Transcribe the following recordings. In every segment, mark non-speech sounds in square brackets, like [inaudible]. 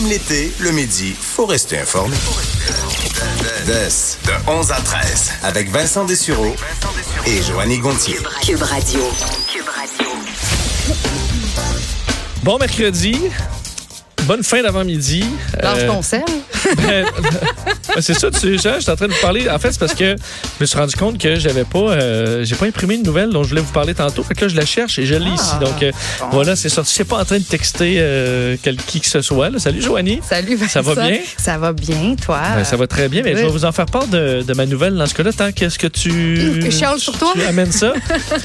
Même l'été, le midi, faut rester informé. de 11 à 13, avec Vincent Dessureau et Joanny Gontier. Cube Radio. Bon mercredi. Bonne fin d'avant-midi. Lâche Euh, ton sel. [laughs] c'est ça, tu sais, je suis en train de vous parler. En fait, c'est parce que je me suis rendu compte que j'avais pas, euh, j'ai pas imprimé une nouvelle dont je voulais vous parler tantôt. Fait que là, je la cherche et je l'ai ici. Donc, euh, voilà, c'est sorti. Je suis pas en train de texter euh, quel, qui que ce soit. là. Salut, Joanie. Salut, Vincent. Ça va bien? Ça va bien, toi? Ben, ça va très bien, mais oui. je vais vous en faire part de, de ma nouvelle dans ce cas-là. Tant qu'est-ce que tu. [laughs] Je chiale sur toi? Tu amènes ça?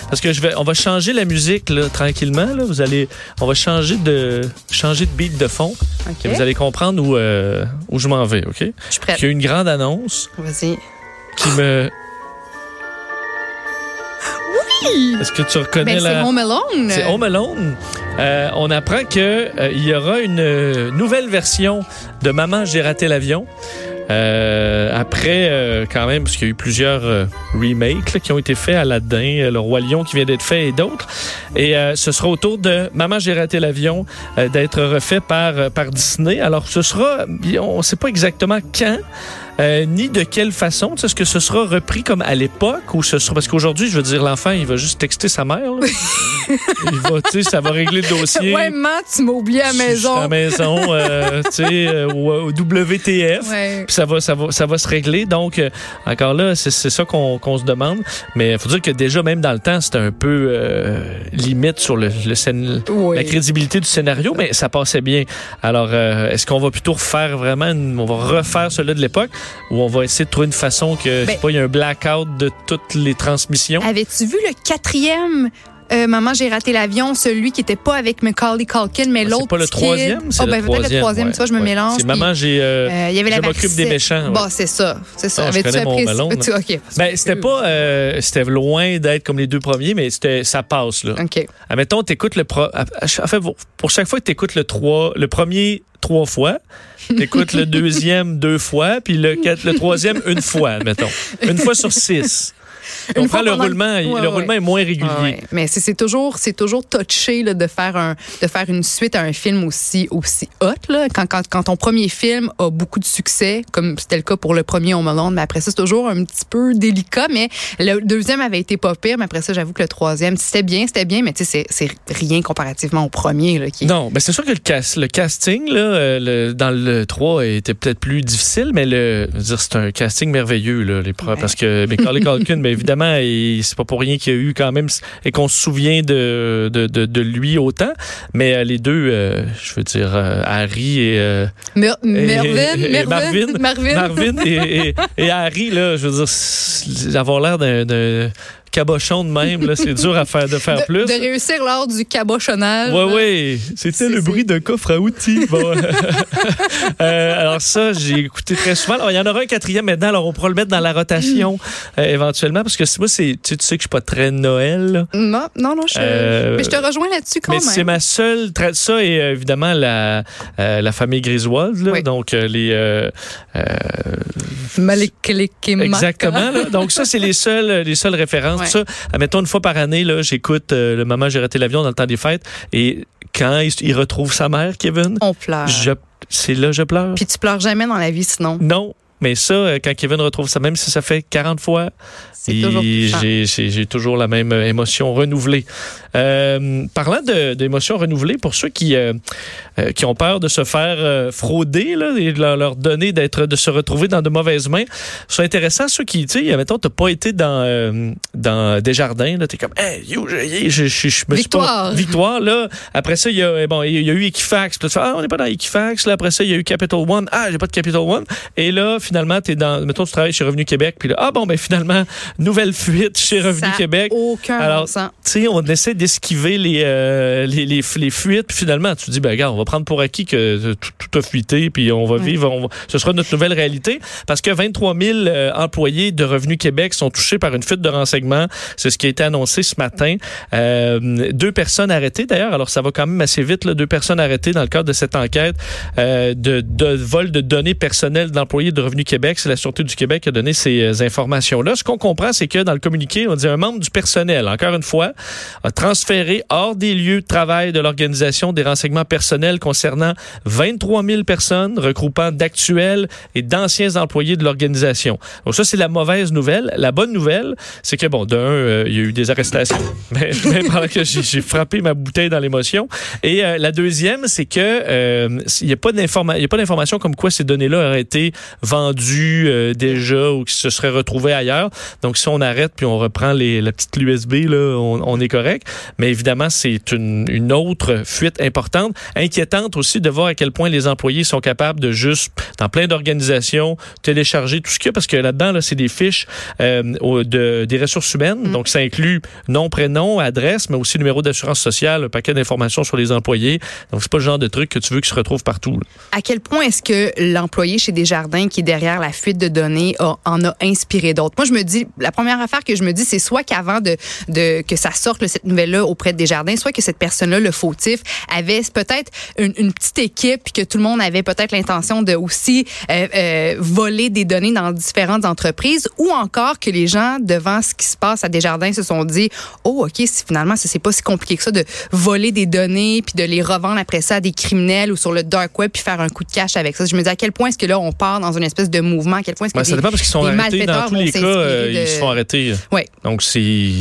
Parce que je vais, on va changer la musique là, tranquillement. Là. Vous allez, on va changer de, changer de beat de fond. Et vous allez comprendre où, euh, où je m'en vais, OK? Je suis prête. Grande annonce Vas-y. qui me. Oui! Est-ce que tu reconnais Ben, c'est la. Home Alone. C'est Home Alone. Euh, on apprend que euh, y aura une euh, nouvelle version de Maman, j'ai raté l'avion. Euh, après, euh, quand même, parce qu'il y a eu plusieurs euh, remakes là, qui ont été faits, Aladdin, euh, Le Roi Lion qui vient d'être fait et d'autres. Et euh, ce sera autour de Maman, j'ai raté l'avion d'être refait par, par Disney. Alors, ce sera, on ne sait pas exactement quand. euh, ni de quelle façon. Est-ce que ce sera repris comme à l'époque ou ce sera parce qu'aujourd'hui, je veux dire, l'enfant, il va juste texter sa mère. là. [laughs] il va, tu sais, ça va régler le dossier. Ouais, maman, tu m'as oublié à la À la maison. maison, euh, tu sais, euh, au, au WTF. Ouais. Puis ça va, ça va, ça va se régler. Donc, euh, encore là, c'est c'est ça qu'on qu'on se demande. Mais il faut dire que déjà, même dans le temps, c'était un peu euh, limite sur le, le scén- Oui. la crédibilité du scénario, mais ça passait bien. Alors, euh, est-ce qu'on va plutôt refaire vraiment, une- on va refaire celui de l'époque, ou on va essayer de trouver une façon que, je sais Ben- pas, il y a un blackout de toutes les transmissions? Avais-tu vu le quatrième euh, Maman, j'ai raté l'avion, celui qui était pas avec Macaulay Culkin, mais Ah, l'autre. c'est pas le troisième, c'est Oh, le ben, peut-être le troisième, ouais, tu vois, je me ouais. mélange. C'est Maman, j'ai. euh, euh, il y avait je m'occupe des méchants. ouais. Bon, c'est ça. C'est ça. Ah, je Avais-tu connais mon appris- Malone. tu- [laughs] OK. Ben, c'était pas, euh, c'était loin d'être comme les deux premiers, mais c'était, ça passe, là. OK. Admettons, t'écoutes le pro, à- à- en fait, pour- chaque fois que t'écoutes le trois, le premier trois fois, t'écoutes le [laughs] deuxième deux fois, puis le, quatre- le troisième une fois, admettons. Une fois sur six. [laughs] Une On fois prend le roulement, Ouais, le ouais. roulement est moins régulier. Ouais. Mais c'est toujours, c'est toujours touché là, de faire un, de faire une suite à un film aussi, aussi hot là. Quand, quand, quand ton premier film a beaucoup de succès, comme c'était le cas pour le premier Home Alone, mais après ça c'est toujours un petit peu délicat. Mais le deuxième avait été pas pire, mais après ça j'avoue que le troisième c'était bien, c'était bien, mais tu sais c'est rien comparativement au premier là. Qui... Non, ben c'est sûr que le, cast, le casting là, euh, le- dans le 3 était peut-être plus difficile, mais le, c'est un casting merveilleux là, les parce que Macaulay Culkin, [laughs] évidemment, c'est pas pour rien qu'il y a eu quand même et qu'on se souvient de, de, de, de lui autant, mais euh, les deux, euh, je veux dire euh, Harry et, euh, Mer- et- Mervyn, et Mervyn, Marvin, Marvin. Marvin et, et- Harry là, je veux dire, avoir l'air d'un cabochon de même là, c'est dur à faire de faire de, plus. de réussir lors du cabochonnage. Ouais, là. ouais. C'était le bruit d'un coffre à outils. Bon. [laughs] Euh, alors ça, j'ai écouté très souvent. Alors, il y en aura un quatrième maintenant. Alors, on pourra le mettre dans la rotation euh, éventuellement. Parce que c'est- moi, c'est, tu sais, tu sais que je suis pas très Noël. là. Non, non, non, je, Euh, mais je te rejoins là-dessus quand Mais même. c'est ma seule... Ça et évidemment la, la famille Griswold. Là, Oui. Donc, les... Malekele Exactement. là. Donc ça, c'est les seules, les seules références. Ouais. Ça, admettons, une fois par année, là, j'écoute euh, le moment j'ai raté l'avion dans le temps des fêtes et quand il, il retrouve sa mère, Kevin, On pleure. je, c'est là je pleure. Puis tu pleures jamais dans la vie sinon? Non, mais ça, euh, quand Kevin retrouve ça, même si ça fait 40 fois, C'est toujours j'ai, j'ai- j'ai toujours la même euh, émotion renouvelée. Euh, parlant de- d'émotions renouvelées, pour ceux qui, euh, euh, qui ont peur de se faire euh, frauder là, et de leur, donner d'être, de se retrouver dans de mauvaises mains, c'est intéressant ceux qui, tu sais, mettons, t'as pas été dans, dans Desjardins, t'es comme, hey, you, je, je, je, je me suis pas- Victoire. victoire, là. Après ça, il y a, eh bon, il y a eu Equifax. Là, tu fais, ah, on n'est pas dans Equifax. Là, après ça, il y a eu Capital One. Ah, j'ai pas de Capital One. Et là, finalement, t'es dans, mettons, tu travailles chez Revenu Québec. Puis là, ah, bon, ben, finalement, nouvelle fuite chez Revenu Ça Québec. Aucun Alors. Tu sais, on essaie d'esquiver les, euh, les, les, les fuites. Puis finalement, tu te dis, ben, regarde, on va prendre pour acquis que tout, tout a fuité. Puis on va vivre. on va- ce sera notre nouvelle réalité. Parce que 23 000 euh, employés de Revenu Québec sont touchés par une fuite de renseignements. C'est ce qui a été annoncé ce matin. Euh, deux personnes arrêtées, d'ailleurs. Alors, ça va quand même assez vite. Là, deux personnes arrêtées dans le cadre de cette enquête de, de vol de données personnelles d'employés de Revenu Québec. C'est la Sûreté du Québec qui a donné ces informations-là. Ce qu'on comprend, c'est que dans le communiqué, on dit un membre du personnel, encore une fois, a transférer hors des lieux de travail de l'organisation des renseignements personnels concernant 23 000 personnes regroupant d'actuels et d'anciens employés de l'organisation. Donc ça, c'est la mauvaise nouvelle. La bonne nouvelle, c'est que, bon, d'un, euh, il y a eu des arrestations, [laughs] mais, mais pendant que j'ai frappé ma bouteille dans l'émotion. Et euh, la deuxième, c'est que euh, il n'y a pas d'information comme quoi ces données-là auraient été vendues déjà ou qui se seraient retrouvées ailleurs. Donc si on arrête puis on reprend les, la petite USB, là, on, on est correct. Mais évidemment, c'est une, une autre fuite importante, inquiétante aussi de voir à quel point les employés sont capables de juste, dans plein d'organisations, télécharger tout ce qu'il y a, parce que là-dedans, là, c'est des fiches euh, de, des ressources humaines. Mm. Donc, ça inclut nom, prénom, adresse, mais aussi numéro d'assurance sociale, un paquet d'informations sur les employés. Donc, c'est pas le genre de truc que tu veux qui se retrouve partout. À quel point est-ce que l'employé chez Desjardins qui est derrière la fuite de données en a inspiré d'autres? Moi, je me dis, la première affaire que je me dis, c'est soit qu'avant de, de, que ça sorte, cette auprès de Desjardins, soit que cette personne-là, le fautif, avait peut-être une, une, petite équipe, puis que tout le monde avait peut-être l'intention de aussi euh, euh, voler des données dans différentes entreprises, ou encore que les gens, devant ce qui se passe à Desjardins, se sont dit, oh, OK, finalement, c'est pas si compliqué que ça de voler des données, puis de les revendre après ça à des criminels ou sur le dark web, puis faire un coup de cash avec ça. Je me dis, à quel point est-ce que là, on part dans une espèce de mouvement, à quel point est-ce que ben, ça dépend parce qu'ils sont arrêtés dans tous les cas, euh, ils se font arrêter. Ouais. Donc, c'est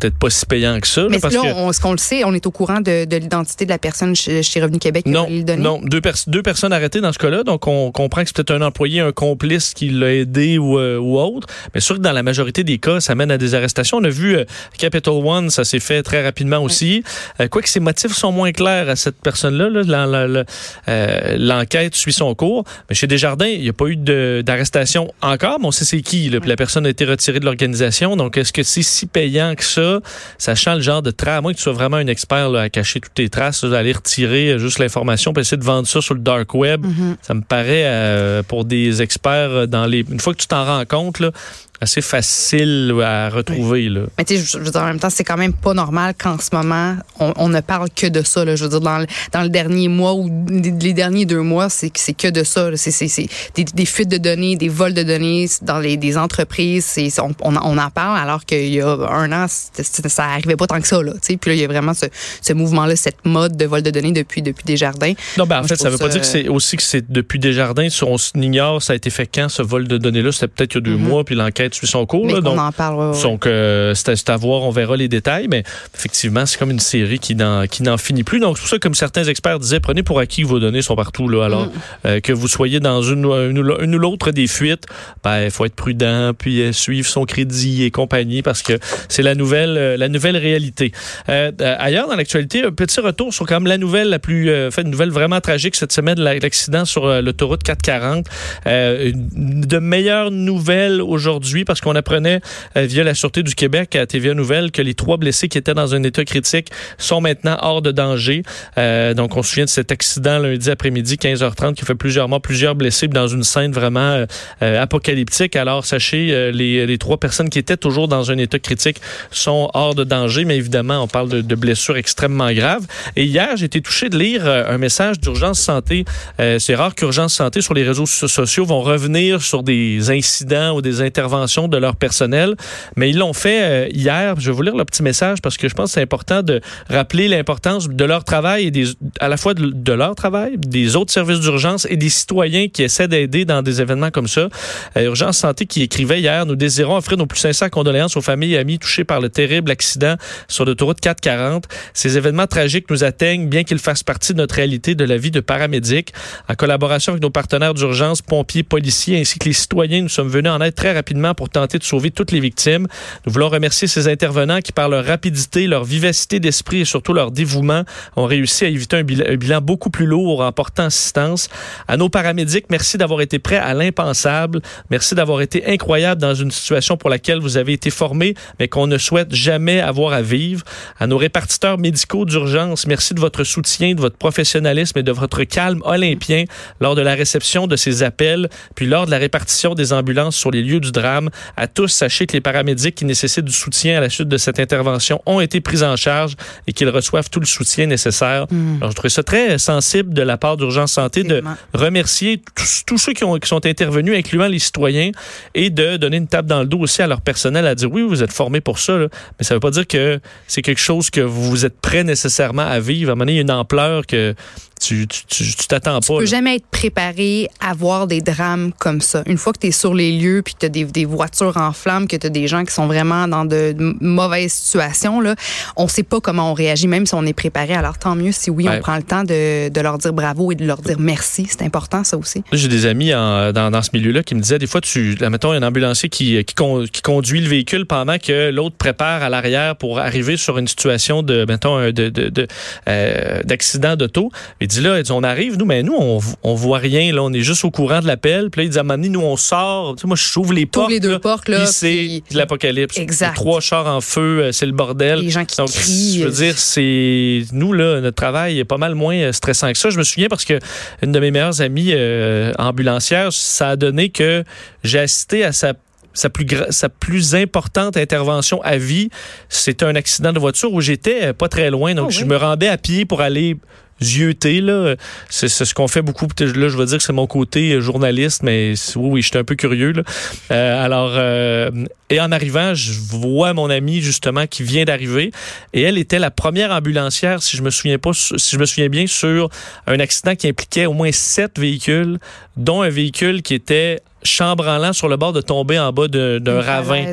peut-être pas si payant que ça. Parce là, on, ce qu'on le sait, on est au courant de, de l'identité de la personne chez, chez Revenu Québec non, qui a Non, deux, deux personnes arrêtées dans ce cas-là. Donc, on comprend que c'est peut-être un employé, un complice qui l'a aidé ou, euh, ou autre. Mais sûr que dans la majorité des cas, ça mène à des arrestations. On a vu euh, Capital One, ça s'est fait très rapidement aussi. Euh, Quoique ses motifs sont moins clairs à cette personne-là, là, euh, l'enquête suit son cours. Mais chez Desjardins, il n'y a pas eu d'arrestation encore, mais on sait c'est qui. Là, la personne a été retirée de l'organisation. Donc, est-ce que c'est si payant que ça, sachant le genre de traces, à moins que tu sois vraiment un expert là, à cacher toutes tes traces, d'aller retirer euh, juste l'information, puis essayer de vendre ça sur le dark web, mm-hmm. ça me paraît euh, pour des experts dans les. Une fois que tu t'en rends compte, là, assez facile à retrouver. Là. Mais tu sais, je, veux dire, en même temps, c'est quand même pas normal qu'en ce moment, on, on, ne parle que de ça. Là. Je veux dire, dans le, dans le dernier mois ou les derniers deux mois, c'est que de ça. C'est des, des fuites de données, des vols de données dans les des entreprises. On, on, on, en parle alors qu'il y a un an, ça arrivait pas tant que ça. Là, puis là, il y a vraiment ce, ce mouvement-là, cette mode de vol de données depuis, depuis Desjardins. Non, ben, en fait, ça veut pas dire que c'est aussi que c'est depuis Desjardins. On ignore, ça a été fait quand, ce vol de données-là? C'était peut-être il y a deux mm-hmm. mois, puis l'enquête suit son cours. Mais là, donc, on en parle. Ouais, donc, euh, c'est à, voir, on verra les détails, mais effectivement, c'est comme une série qui n'en finit plus. Donc, c'est pour ça, comme certains experts disaient, prenez pour acquis que vos données sont partout. Là, alors, mm. euh, que vous soyez dans une, une, une ou l'autre des fuites, ben, il faut être prudent, puis euh, suivre son crédit et compagnie, parce que c'est la nouvelle, euh, la nouvelle réalité. Ailleurs, dans l'actualité, un petit retour sur quand même la nouvelle la plus, fait une nouvelle vraiment tragique cette semaine, l'accident sur l'autoroute 440. de meilleures nouvelles aujourd'hui, parce qu'on apprenait euh, via la Sûreté du Québec à TVA Nouvelle que les trois blessés qui étaient dans un état critique sont maintenant hors de danger. Euh, donc, on se souvient de cet accident lundi après-midi, 15h30, qui fait plusieurs morts, plusieurs blessés dans une scène vraiment euh, apocalyptique. Alors, sachez, les, trois personnes qui étaient toujours dans un état critique sont hors de danger, mais évidemment, on parle de, de blessures extrêmement graves. Et hier, j'ai été touché de lire un message d'urgence santé. C'est rare qu'urgence santé sur les réseaux sociaux vont revenir sur des incidents ou des interventions de leur personnel, mais ils l'ont fait euh, hier. Je vais vous lire le petit message parce que je pense que c'est important de rappeler l'importance de leur travail et des, à la fois de, leur travail, des autres services d'urgence et des citoyens qui essaient d'aider dans des événements comme ça. Euh, Urgence Santé qui écrivait hier, nous désirons offrir nos plus sincères condoléances aux familles et amis touchés par le terrible accident sur l'autoroute 440. Ces événements tragiques nous atteignent, bien qu'ils fassent partie de notre réalité de la vie de paramédic. En collaboration avec nos partenaires d'urgence, pompiers, policiers ainsi que les citoyens, nous sommes venus en aide très rapidement pour tenter de sauver toutes les victimes. Nous voulons remercier ces intervenants qui, par leur rapidité, leur vivacité d'esprit et surtout leur dévouement, ont réussi à éviter un bilan, beaucoup plus lourd en portant assistance. À nos paramédics, merci d'avoir été prêts à l'impensable. Merci d'avoir été incroyable dans une situation pour laquelle vous avez été formés, mais qu'on ne souhaite jamais avoir à vivre. À nos répartiteurs médicaux d'urgence, merci de votre soutien, de votre professionnalisme et de votre calme olympien lors de la réception de ces appels, puis lors de la répartition des ambulances sur les lieux du drame. À tous, sachez que les paramédics qui nécessitent du soutien à la suite de cette intervention ont été pris en charge et qu'ils reçoivent tout le soutien nécessaire. Hmm. Alors, je trouvais ça très sensible de la part d'Urgence Santé de remercier tous, tous ceux qui, ont, qui sont intervenus, incluant les citoyens, et de donner une tape dans le dos aussi à leur personnel à dire oui, vous êtes formés pour ça, là. mais ça veut pas dire que c'est quelque chose que vous êtes prêt nécessairement à vivre. À un moment donné, il y a une ampleur que tu tu- tu- tu t'attends Tu pas. peux là. jamais être préparé à voir des drames comme ça. Une fois que tu es sur les lieux, puis que tu as des, des voitures en flammes, que tu as des gens qui sont vraiment dans de, de mauvaises situations, là, on sait pas comment on réagit, même si on est préparé. Alors tant mieux si oui, Ouais. on prend le temps de, de leur dire bravo et de leur dire merci. C'est important, ça aussi. J'ai des amis en- dans, dans ce milieu-là qui me disaient des fois, tu, mettons, un ambulancier qui, qui, con- qui conduit le véhicule pendant que l'autre prépare à l'arrière pour arriver sur une situation de, mettons, de, de, de, euh, d'accident d'auto. Il dit là, il dit, on arrive, nous, mais nous, on, on voit rien, là, on est juste au courant de l'appel. Puis là, il dit à un moment donné, nous, on sort. Tu sais, moi, je j'ouvre les portes. les deux là, portes, là, puis c'est l'apocalypse. Exact. Trois chars en feu, euh, c'est le bordel. Les gens qui Donc, crient. je veux dire, c'est nous là, notre travail est pas mal moins euh, stressant que ça. Je me souviens parce que une de mes meilleures amies euh, ambulancières, ça a donné que j'ai assisté à sa sa plus, sa plus importante intervention à vie, c'était un accident de voiture où j'étais euh, pas très loin. Donc, Oh je me rendais à pied pour aller là. C'est ce qu'on fait beaucoup. Là, je veux dire que c'est mon côté euh, journaliste, mais oui, oui, j'étais un peu curieux, là. Euh, alors, euh, et en arrivant, je vois mon amie, justement, qui vient d'arriver. Et elle était la première ambulancière, si je me souviens pas, si je me souviens bien, sur un accident qui impliquait au moins sept véhicules, dont un véhicule qui était chambranlant sur le bord de tomber en bas d'un ravin.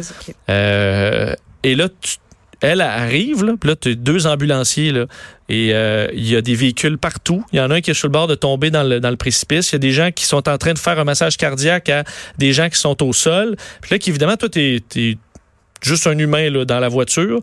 Euh, et là, tu- elle arrive, là, puis là, tu as deux ambulanciers, là, et euh, il y a des véhicules partout. Il y en a un qui est sur le bord de tomber dans le, précipice. Il y a des gens qui sont en train de faire un massage cardiaque à des gens qui sont au sol. Puis là, évidemment, toi, tu es, juste un humain là, dans la voiture.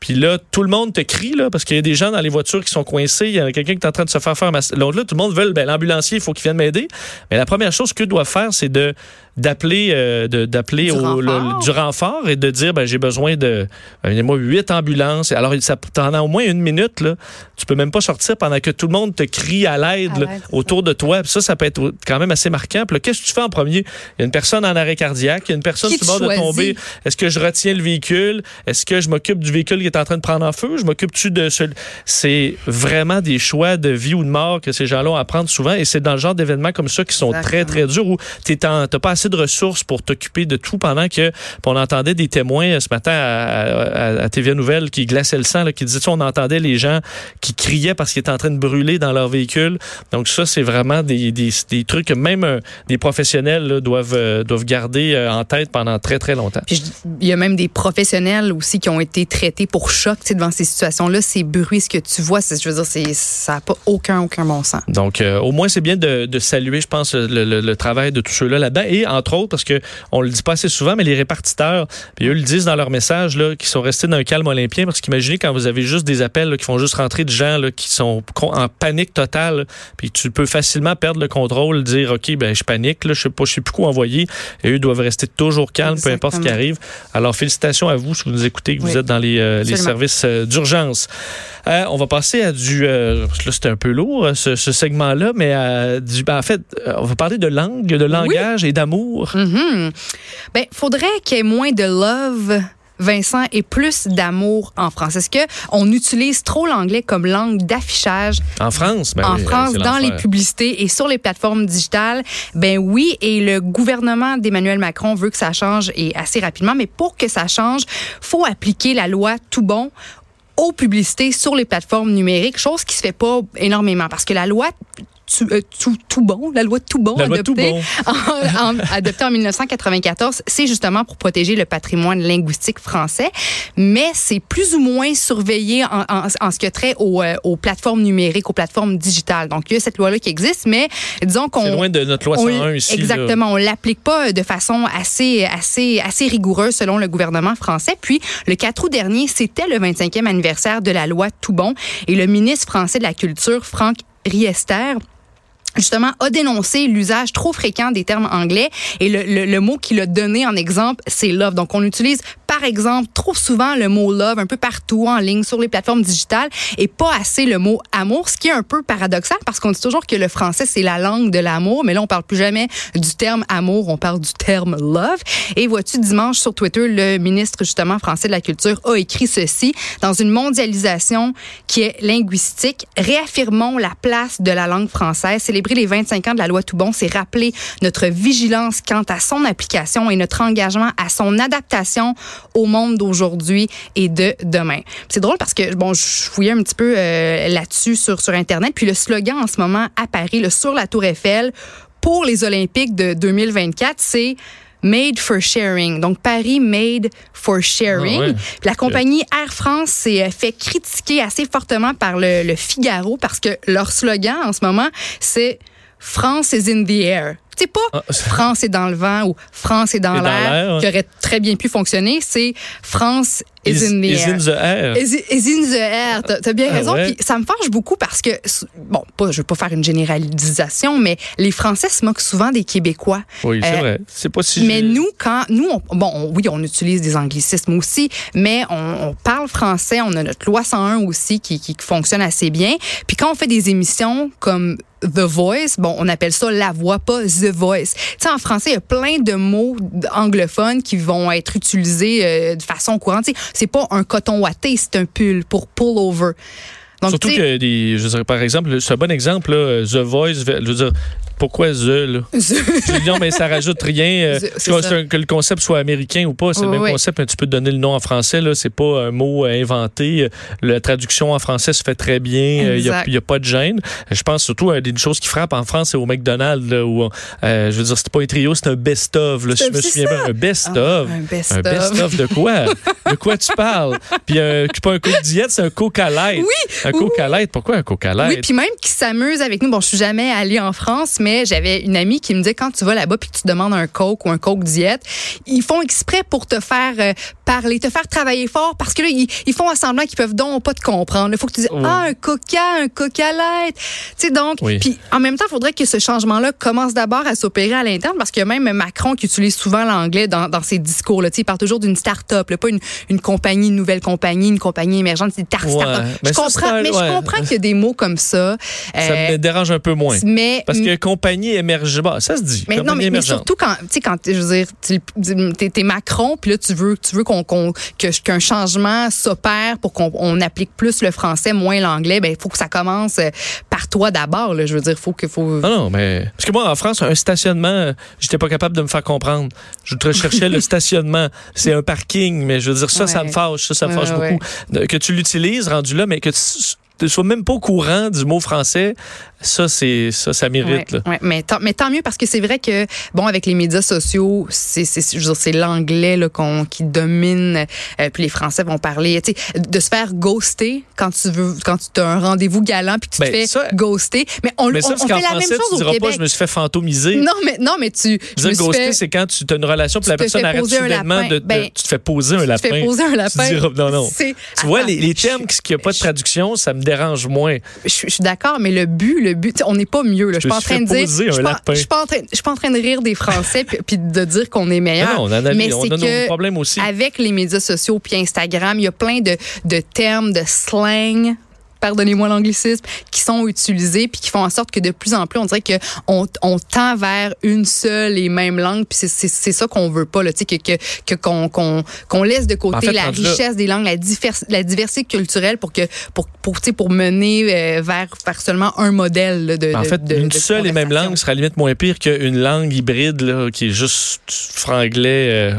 Puis là, tout le monde te crie, là, parce qu'il y a des gens dans les voitures qui sont coincés. Il y a quelqu'un qui est en train de se faire faire un massage. Donc là, tout le monde veut, ben, l'ambulancier, il faut qu'il vienne m'aider. Mais la première chose qu'eux doivent faire, c'est de d'appeler euh, d'appeler Du du renfort et de dire ben j'ai besoin de euh, moi huit ambulances. Alors ça pendant au moins une minute là tu peux même pas sortir pendant que tout le monde te crie à l'aide autour de toi. Puis ça ça peut être quand même assez marquant. Qu'est-ce que tu fais en premier? Il y a une personne en arrêt cardiaque il y a une personne Qui sur le bord de tomber. Est-ce que je retiens le véhicule? Est-ce que je m'occupe du véhicule qui est en train de prendre en feu? Je m'occupe-tu de ce c'est vraiment des choix de vie ou de mort que ces gens-là ont à prendre souvent et c'est dans le genre d'événements comme ça qui sont très Exactement. très durs où tu n'as pas assez de ressources pour t'occuper de tout pendant que on entendait des témoins euh, ce matin à, à, à TVA Nouvelle qui glaçaient le sang, là, qui disaient, on entendait les gens qui criaient parce qu'ils étaient en train de brûler dans leur véhicule. Donc ça, c'est vraiment des, des, des trucs que même euh, des professionnels là, doivent, euh, doivent garder euh, en tête pendant très très longtemps. Il y a même des professionnels aussi qui ont été traités pour choc devant ces situations-là. Ces bruits, ce que tu vois, je veux dire, ça n'a pas aucun, aucun bon sens. Donc, au moins, c'est bien de, de saluer, je pense, le, le- le travail de tous ceux-là là-dedans. Et entre autres, parce que on le dit pas assez souvent, mais les répartiteurs, puis eux le disent dans leur message, là, qui sont restés dans un calme olympien, parce qu'imaginez quand vous avez juste des appels là, qui font juste rentrer de gens là, qui sont en panique totale, puis tu peux facilement perdre le contrôle, dire, OK, ben je panique, là, je sais pas, je sais plus quoi envoyer. Et eux doivent rester toujours calmes, peu importe ce qui arrive. Alors, félicitations à vous si vous nous écoutez, que vous êtes dans les, euh, les services euh, d'urgence. Euh, on va passer à du. là, c'est un peu lourd, ce, ce segment-là, mais à du, ben, en fait, on va parler de langue, de langage et d'amour. Mhm. Ben, faudrait qu'il y ait moins de love. Vincent, et plus d'amour en France. Est-ce que on utilise trop l'anglais comme langue d'affichage? En France, ben en oui, France dans les publicités et sur les plateformes digitales? Ben oui, et le gouvernement d'Emmanuel Macron veut que ça change et assez rapidement, mais pour que ça change, faut appliquer la loi tout bon aux publicités sur les plateformes numériques, chose qui se fait pas énormément parce que la loi tout, euh, tout, tout bon, la loi tout bon loi tout adoptée bon. en, en- adoptée en 1994, c'est justement pour protéger le patrimoine linguistique français, mais c'est plus ou moins surveillé en, en- en ce qui a trait aux, euh, aux plateformes numériques, aux plateformes digitales. Donc, il y a cette loi-là qui existe, mais disons qu'on... C'est loin de notre loi on- 101 ici. là. Exactement, on l'applique pas de façon assez assez assez rigoureuse selon le gouvernement français. Puis le 4 août dernier, c'était le 25e anniversaire de la loi Tout bon et le ministre français de la Culture Franck Riester justement, a dénoncé l'usage trop fréquent des termes anglais. Et le, le, le mot qu'il a donné en exemple, c'est love. Donc, on utilise, par exemple, trop souvent le mot love un peu partout en ligne, sur les plateformes digitales, et pas assez le mot amour, ce qui est un peu paradoxal parce qu'on dit toujours que le français, c'est la langue de l'amour, mais là, on parle plus jamais du terme amour, on parle du terme love. Et vois-tu, dimanche sur Twitter, le ministre, justement, français de la Culture a écrit ceci. Dans une mondialisation qui est linguistique, réaffirmons la place de la langue française. Célébrer les 25 ans de la loi Toubon, c'est rappeler notre vigilance quant à son application et notre engagement à son adaptation au monde d'aujourd'hui et de demain. C'est drôle parce que bon, je fouillais un petit peu euh, là-dessus sur sur internet, puis le slogan en ce moment à Paris, le sur la Tour Eiffel pour les Olympiques de 2024, c'est Made for Sharing. Donc, Paris Made for Sharing. Ah ouais. La compagnie Air France s'est fait critiquer assez fortement par le, le Figaro parce que leur slogan en ce moment, c'est France is in the air. C'est pas Ah, France est dans le vent ou France est dans l'air, l'air ouais. qui aurait très bien pu fonctionner. C'est France is, Is, in the is air. in the air. Is, is in the air. T'as bien Ah raison. ouais? Puis ça me fâche beaucoup parce que, bon, pas, je veux pas faire une généralisation, mais les Français se moquent souvent des Québécois. Oui, c'est Euh, vrai. C'est pas si. Mais nous, quand nous, on- bon, on- oui, on utilise des anglicismes aussi, mais on, on parle français. On a notre loi 101 aussi qui, qui fonctionne assez bien. Puis quand on fait des émissions comme The Voice, bon, on appelle ça la voix, pas The Voice. Tu sais, en français, il y a plein de mots anglophones qui vont être utilisés euh, de façon courante. Tu sais, C'est pas un coton watté, c'est un pull pour pull over. Donc, Surtout que, des, je dirais, par exemple, c'est un bon exemple, là, The Voice, je veux dire, pourquoi The, là? [laughs] Dis non, mais ça rajoute rien. euh, The, c'est que, ça. un- que le concept soit américain ou pas, c'est Oui, le même oui. concept, mais tu peux te donner le nom en français, là. C'est pas un mot euh, inventé. La traduction en français se fait très bien. Il n'y a, Exact. y a pas de gêne. Je pense surtout à une chose qui frappe en France, c'est au McDonald's, là, où, euh, je veux dire, c'était pas un trio, c'est un best-of, C'est- je me c'est souviens bien, un Ah, best-of. un Un best-of. de quoi? De quoi tu parles? Puis euh, pas un Coke diète, c'est un Coca Light. Oui, Un Coca Light. Pourquoi un Coca Light? Oui, puis même qui s'amuse avec nous. Bon, je suis jamais allée en France, mais j'avais une amie qui me disait quand tu vas là-bas puis que tu demandes un Coke ou un Coke diète, ils font exprès pour te faire euh, parler, te faire travailler fort parce que là, ils, ils font un semblant qu'ils peuvent donc pas te comprendre. Il faut que tu dises Oui. ah un Coca, un Coca Light. Tu sais donc, Oui. puis en même temps, il faudrait que ce changement-là commence d'abord à s'opérer à l'interne parce qu'il y a même Macron qui utilise souvent l'anglais dans, dans ses discours. Là. Tu sais, Il parle toujours d'une start-up, là, pas une, une compagnie, une nouvelle compagnie, une compagnie émergente. C'est Ouais, start-up. mais Je ça, comprends, un- mais ouais. je comprends qu'il y a des mots comme ça. Ça Euh, me dérange un peu moins. mais Parce que compagnie émergente, bah, ça se dit. mais non, mais, surtout quand, tu sais, quand, je veux dire, tu- t'es Macron, puis là, tu veux, tu veux qu'on, qu'un changement s'opère pour qu'on on applique plus le français, moins l'anglais. Ben, il faut que ça commence euh, par toi d'abord. Là, je veux dire, faut que, faut. Non, non, mais. Parce que moi, en France, un stationnement, j'étais pas capable de me faire comprendre. Je recherchais le [laughs] stationnement. C'est un parking, mais je veux dire, ça, ça me fâche. Ça, ça me fâche ouais. beaucoup. Que tu l'utilises rendu là, mais que tu ne sois même pas au courant du mot français, ça, c'est ça, ça mérite. Ouais, là. ouais, mais, tant, mais tant mieux parce que c'est vrai que bon avec les médias sociaux c'est c'est l'anglais là qu'on qui domine euh, puis les Français vont parler tu sais de se faire ghoster quand tu veux quand tu as un rendez-vous galant puis que tu Ben, te fais ça- ghoster mais on, Mais on, ça, on qu'en fait la même chose tu au diras pas, Québec je me suis fait fantômiser. non mais non mais tu Je me ghoster, c'est quand tu as une relation puis la personne arrête soudainement lapin. de, de- Ben, Tu te fais poser un tu te lapin. fais poser un lapin Tu non, non. Tu vois, les, les termes qui n'ont pas de traduction, ça me dérange moins. je, je suis d'accord, mais le but, le but, on n'est pas mieux. Là. Je suis pas en train de dire. Je suis pas, en train, je suis pas en train de rire des Français [laughs] puis, de dire qu'on est meilleur. Non, on en a, mais on c'est a nos que problèmes aussi. avec les médias sociaux puis Instagram, il y a plein de, de termes, de slang pardonnez-moi l'anglicisme, qui sont utilisés puis qui font en sorte que de plus en plus, on dirait que on, on tend vers une seule et même langue puis c'est- ça qu'on veut pas là, tu sais que que qu'on qu'on qu'on laisse de côté En fait, la là- richesse des langues, la, divers- la diversité culturelle pour que pour pour tu sais pour mener euh, vers vers seulement un modèle là, de En fait, de- une de seule et même langue la limite moins pire qu'une langue hybride là, qui est juste franglais. euh,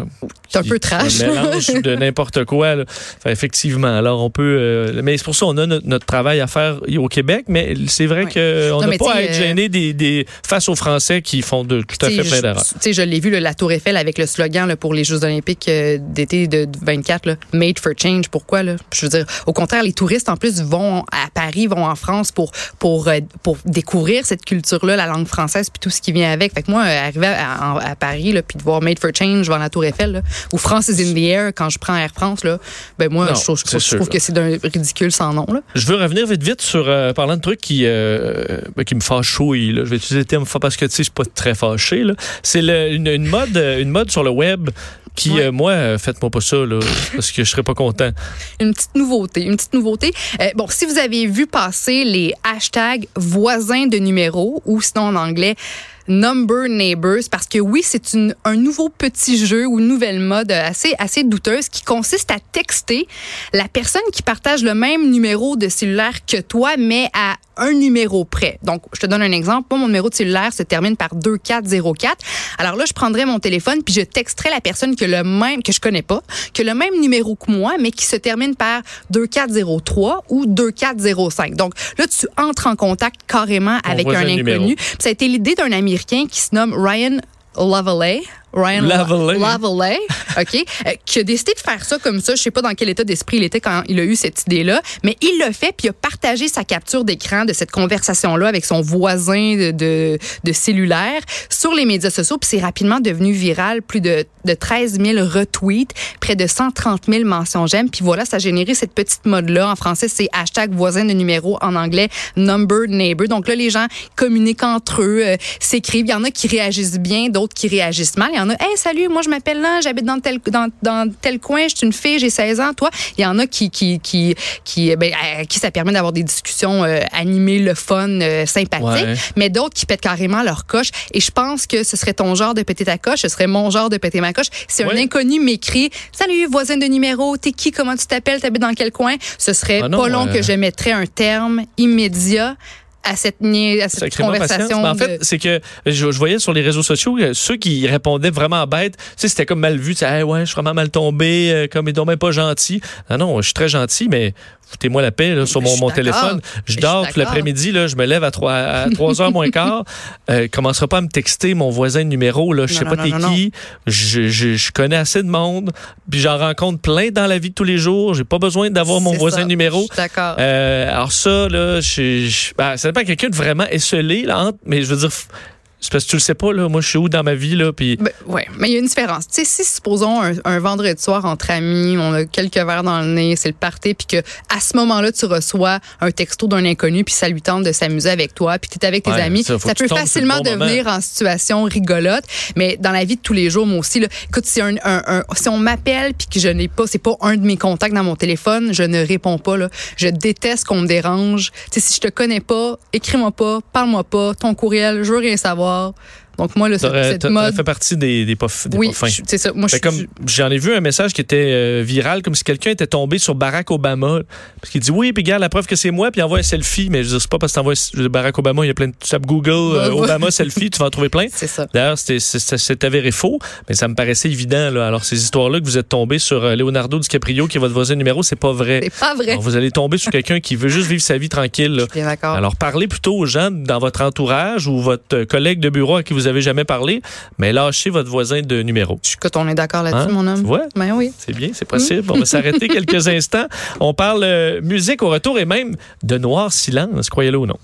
C'est un peu trash. Un mélange de n'importe quoi. là. Fait, effectivement. Alors, on peut. euh, mais c'est pour ça qu'on a notre, notre travail à faire au Québec, mais c'est vrai Ouais. qu'on n'a pas à être euh, gêné des, des, face aux Français qui font de tout à fait plein d'erreurs. Tu sais, je l'ai vu, là, la Tour Eiffel avec le slogan là, pour les Jeux olympiques euh, d'été de 24, là, Made for Change. Pourquoi? Là? Je veux dire, au contraire, les touristes, en plus, vont à Paris, vont en France pour, pour, pour découvrir cette culture-là, la langue française, puis tout ce qui vient avec. Fait que moi, arriver à, à- à Paris, là, puis de voir Made for Change devant la Tour Eiffel, là, ou France is in the air quand je prends Air France, là, ben moi, Non, je trouve, je je que c'est d'un ridicule sans nom. Là. Je veux revenir vite vite sur euh, parlant de trucs qui euh, ben, qui me fâchouillent. Là. Je vais utiliser le terme parce que tu sais, je suis pas très fâché. là. C'est une, une mode euh, une mode sur le web qui Ouais. euh, moi euh, faites-moi pas ça là parce que je serais pas content. Une petite nouveauté, une petite nouveauté. Euh, bon, si vous avez vu passer les hashtags voisins de numéros ou sinon en anglais Number Neighbors, parce que oui, c'est une- un nouveau petit jeu ou une nouvelle mode assez, assez douteuse qui consiste à texter la personne qui partage le même numéro de cellulaire que toi, mais à un numéro près. Donc, je te donne un exemple. Moi, mon numéro de cellulaire se termine par 2404. Alors là, je prendrais mon téléphone puis je texterais la personne que le même, que je connais pas, que le même numéro que moi, mais qui se termine par 2403 ou 2405. Donc là, tu entres en contact carrément avec un numéro. inconnu. Ça a été l'idée d'un Qui se nomme Ryan Lovelay. Ryan Lavallee. Lavallee, OK, euh, qui a décidé de faire ça comme ça. Je sais pas dans quel état d'esprit il était quand il a eu cette idée-là, mais il l'a fait puis il a partagé sa capture d'écran de cette conversation-là avec son voisin de, de, de cellulaire sur les médias sociaux. Puis c'est rapidement devenu viral, plus de, de 13 000 retweets, près de 130 000 mentions j'aime. Puis voilà, ça a généré cette petite mode-là. En français, c'est hashtag voisin de numéro. En anglais, number neighbor. Donc là, les gens communiquent entre eux, euh, s'écrivent. Il y en a qui réagissent bien, d'autres qui réagissent mal. Il y en a, hey, salut, moi je m'appelle là, j'habite dans tel dans, dans tel coin, je suis une fille, j'ai 16 ans. Toi, il y en a qui qui qui qui ben, à qui ça permet d'avoir des discussions euh, animées, le fun, euh, sympathique. Ouais. Mais d'autres qui pètent carrément leur coche. Et je pense que ce serait ton genre de péter ta coche, ce serait mon genre de péter ma coche. Si un inconnu m'écrit, salut voisin de numéro, t'es qui, comment tu t'appelles, t'habites dans quel coin, ce serait Ah non, pas long euh, que je mettrais un terme immédiat à cette, à cette conversation. Mais en de- fait, c'est que je, je voyais sur les réseaux sociaux ceux qui répondaient vraiment bête. Tu sais, c'était comme mal vu. Tu sais, Hey, ouais, je suis vraiment mal tombé, euh, comme ils sont même pas gentil. Ah non, je suis très gentil, mais foutez-moi la paix là, sur mon, mon téléphone. Je dors tout l'après-midi, là, je me lève à 3, à [laughs] 3 heures moins quart. Euh, commencera pas à me texter mon voisin de numéro. Là, je sais pas t'es qui. Je, je, je connais assez de monde. Puis j'en rencontre plein dans la vie de tous les jours. J'ai pas besoin d'avoir mon voisin de numéro. D'accord. Euh, alors ça, là, je, je- ben, ça dépend quelqu'un de vraiment esselé, là, entre- mais je veux dire, c'est parce que tu le sais pas, là, moi, je suis où dans ma vie, là, puis... Ben, ouais, mais il y a une différence. Tu sais, si supposons un, un vendredi soir entre amis, on a quelques verres dans le nez, c'est le party, puis que à ce moment-là, tu reçois un texto d'un inconnu, puis ça lui tente de s'amuser avec toi, puis tu es avec tes Ouais, amis, ça, peut facilement bon moment. devenir en situation rigolote. Mais dans la vie de tous les jours, moi aussi, là, écoute, si, un, un- un- si on m'appelle puis que je n'ai pas, c'est pas un de mes contacts dans mon téléphone, je ne réponds pas. Là. Je déteste qu'on me dérange. Tu sais, si je te connais pas, écris-moi pas, parle-moi pas, ton courriel, je veux rien savoir. all Donc moi, là, cette, mode t'as fait partie des, des pas, des oui, pas fins. je- c'est ça. Moi, je Fait suis. comme j'en ai vu un message qui était euh, viral, comme si quelqu'un était tombé sur Barack Obama. Parce qu'il dit oui, puis regarde la preuve que c'est moi, puis envoie un selfie. Mais je c'est pas parce que t'envoies je Barack Obama, il y a plein de. Tu tapes Google, euh, Ouais, ouais. Obama selfie, tu vas en trouver plein. [laughs] C'est ça. D'ailleurs, c'était- c'est avéré faux, mais ça me paraissait évident. Là. Alors, ces histoires-là que vous êtes tombé sur euh, Leonardo DiCaprio, qui est votre voisin numéro, c'est pas vrai. C'est pas vrai. Alors, vous allez tomber sur quelqu'un qui veut juste vivre sa vie tranquille. là. Je suis bien d'accord. Alors, parlez plutôt aux gens dans votre entourage ou votre euh, collègue de bureau à qui vous avez jamais parlé, mais lâchez votre voisin de numéro. Je suis que on est d'accord là-dessus, Hein? mon homme. Tu vois? Ben oui. C'est bien, c'est possible. On va s'arrêter [laughs] quelques instants. On parle euh, musique au retour et même de noir silence, croyez-le ou non.